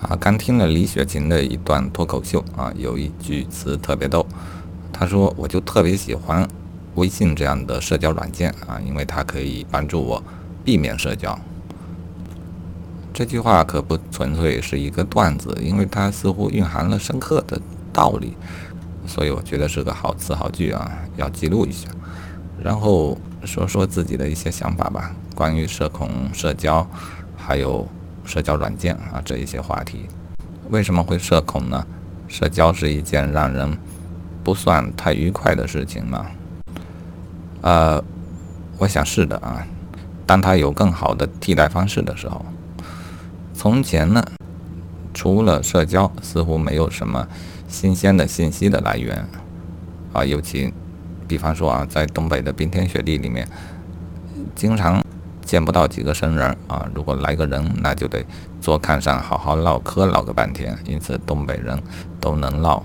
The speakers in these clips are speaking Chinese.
啊，刚听了李雪琴的一段脱口秀啊，有一句词特别逗，他说：“我就特别喜欢微信这样的社交软件啊，因为它可以帮助我避免社交。”这句话可不纯粹是一个段子，因为它似乎蕴含了深刻的道理，所以我觉得是个好词好句啊，要记录一下。然后说说自己的一些想法吧，关于社恐、社交，还有。社交软件啊，这一些话题，为什么会社恐呢？社交是一件让人不算太愉快的事情吗？呃，我想是的啊。当它有更好的替代方式的时候，从前呢，除了社交，似乎没有什么新鲜的信息的来源啊。尤其，比方说啊，在东北的冰天雪地里面，经常。见不到几个生人啊！如果来个人，那就得坐炕上好好唠嗑唠个半天。因此，东北人都能唠，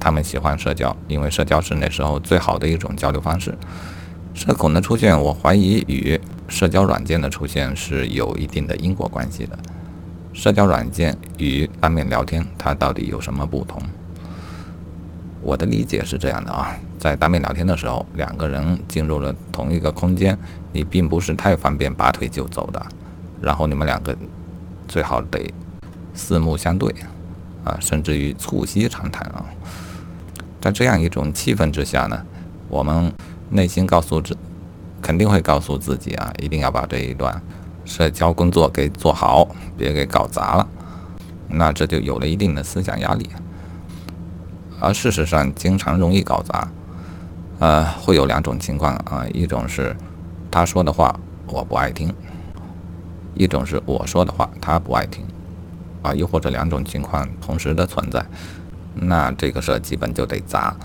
他们喜欢社交，因为社交是那时候最好的一种交流方式。社恐的出现，我怀疑与社交软件的出现是有一定的因果关系的。社交软件与当面聊天，它到底有什么不同？我的理解是这样的啊，在当面聊天的时候，两个人进入了同一个空间，你并不是太方便拔腿就走的，然后你们两个最好得四目相对啊，甚至于促膝长谈啊。在这样一种气氛之下呢，我们内心告诉自，肯定会告诉自己啊，一定要把这一段社交工作给做好，别给搞砸了。那这就有了一定的思想压力。而事实上，经常容易搞砸，呃，会有两种情况啊，一种是他说的话我不爱听，一种是我说的话他不爱听，啊，又或者两种情况同时的存在，那这个事儿基本就得砸。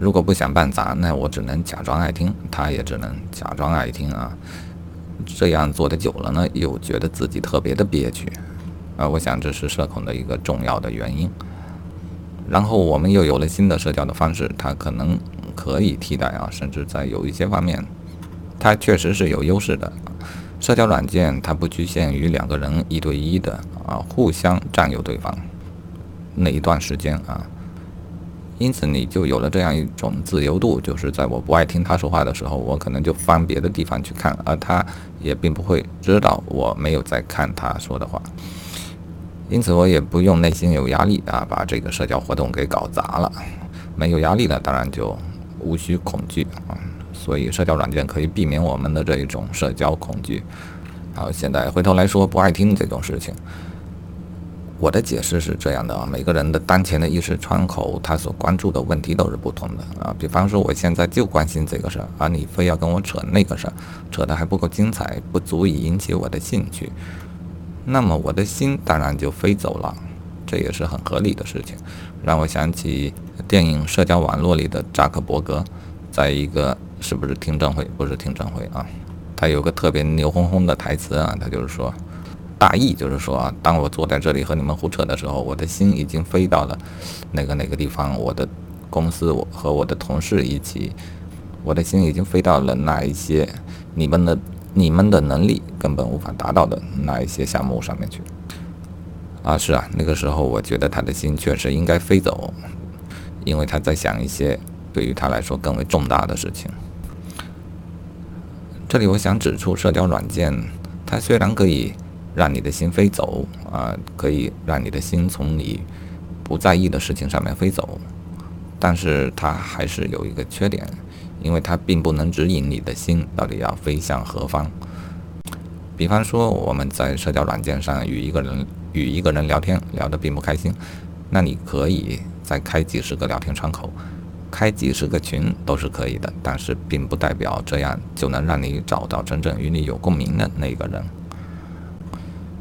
如果不想办砸，那我只能假装爱听，他也只能假装爱听啊。这样做的久了呢，又觉得自己特别的憋屈，啊，我想这是社恐的一个重要的原因。然后我们又有了新的社交的方式，它可能可以替代啊，甚至在有一些方面，它确实是有优势的。社交软件它不局限于两个人一对一的啊，互相占有对方那一段时间啊，因此你就有了这样一种自由度，就是在我不爱听他说话的时候，我可能就翻别的地方去看，而他也并不会知道我没有在看他说的话。因此，我也不用内心有压力啊，把这个社交活动给搞砸了。没有压力了，当然就无需恐惧啊。所以，社交软件可以避免我们的这一种社交恐惧。好，现在回头来说不爱听这种事情，我的解释是这样的啊：每个人的当前的意识窗口，他所关注的问题都是不同的啊。比方说，我现在就关心这个事儿，而你非要跟我扯那个事儿，扯得还不够精彩，不足以引起我的兴趣。那么我的心当然就飞走了，这也是很合理的事情，让我想起电影《社交网络》里的扎克伯格，在一个是不是听证会？不是听证会啊，他有个特别牛哄哄的台词啊，他就是说，大意就是说啊，当我坐在这里和你们胡扯的时候，我的心已经飞到了哪个哪个地方，我的公司我和我的同事一起，我的心已经飞到了那一些你们的。你们的能力根本无法达到的那一些项目上面去啊，是啊，那个时候我觉得他的心确实应该飞走，因为他在想一些对于他来说更为重大的事情。这里我想指出，社交软件它虽然可以让你的心飞走啊，可以让你的心从你不在意的事情上面飞走，但是它还是有一个缺点。因为它并不能指引你的心到底要飞向何方。比方说，我们在社交软件上与一个人与一个人聊天，聊得并不开心，那你可以再开几十个聊天窗口，开几十个群都是可以的。但是，并不代表这样就能让你找到真正与你有共鸣的那个人。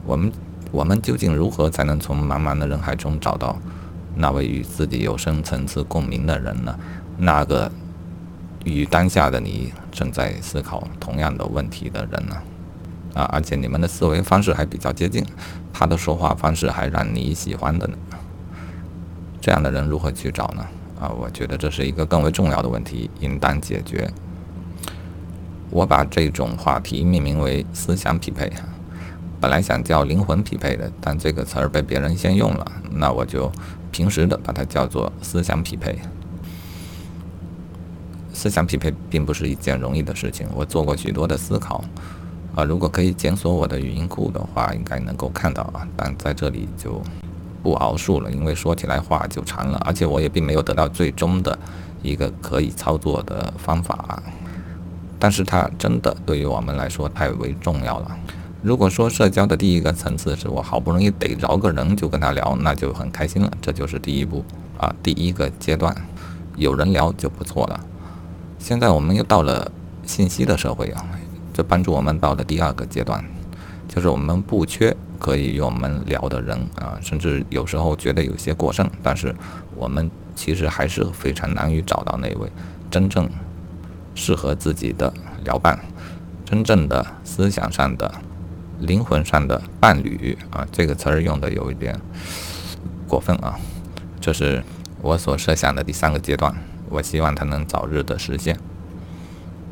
我们我们究竟如何才能从茫茫的人海中找到那位与自己有深层次共鸣的人呢？那个。与当下的你正在思考同样的问题的人呢？啊，而且你们的思维方式还比较接近，他的说话方式还让你喜欢的呢。这样的人如何去找呢？啊，我觉得这是一个更为重要的问题，应当解决。我把这种话题命名为“思想匹配”。本来想叫灵魂匹配的，但这个词儿被别人先用了，那我就平时的把它叫做思想匹配。思想匹配并不是一件容易的事情，我做过许多的思考，啊，如果可以检索我的语音库的话，应该能够看到啊，但在这里就不熬述了，因为说起来话就长了，而且我也并没有得到最终的一个可以操作的方法，但是它真的对于我们来说太为重要了。如果说社交的第一个层次是我好不容易逮着个人就跟他聊，那就很开心了，这就是第一步啊，第一个阶段，有人聊就不错了。现在我们又到了信息的社会啊，这帮助我们到了第二个阶段，就是我们不缺可以与我们聊的人啊，甚至有时候觉得有些过剩，但是我们其实还是非常难于找到那位真正适合自己的聊伴，真正的思想上的。灵魂上的伴侣啊，这个词儿用的有一点过分啊。这是我所设想的第三个阶段，我希望它能早日的实现。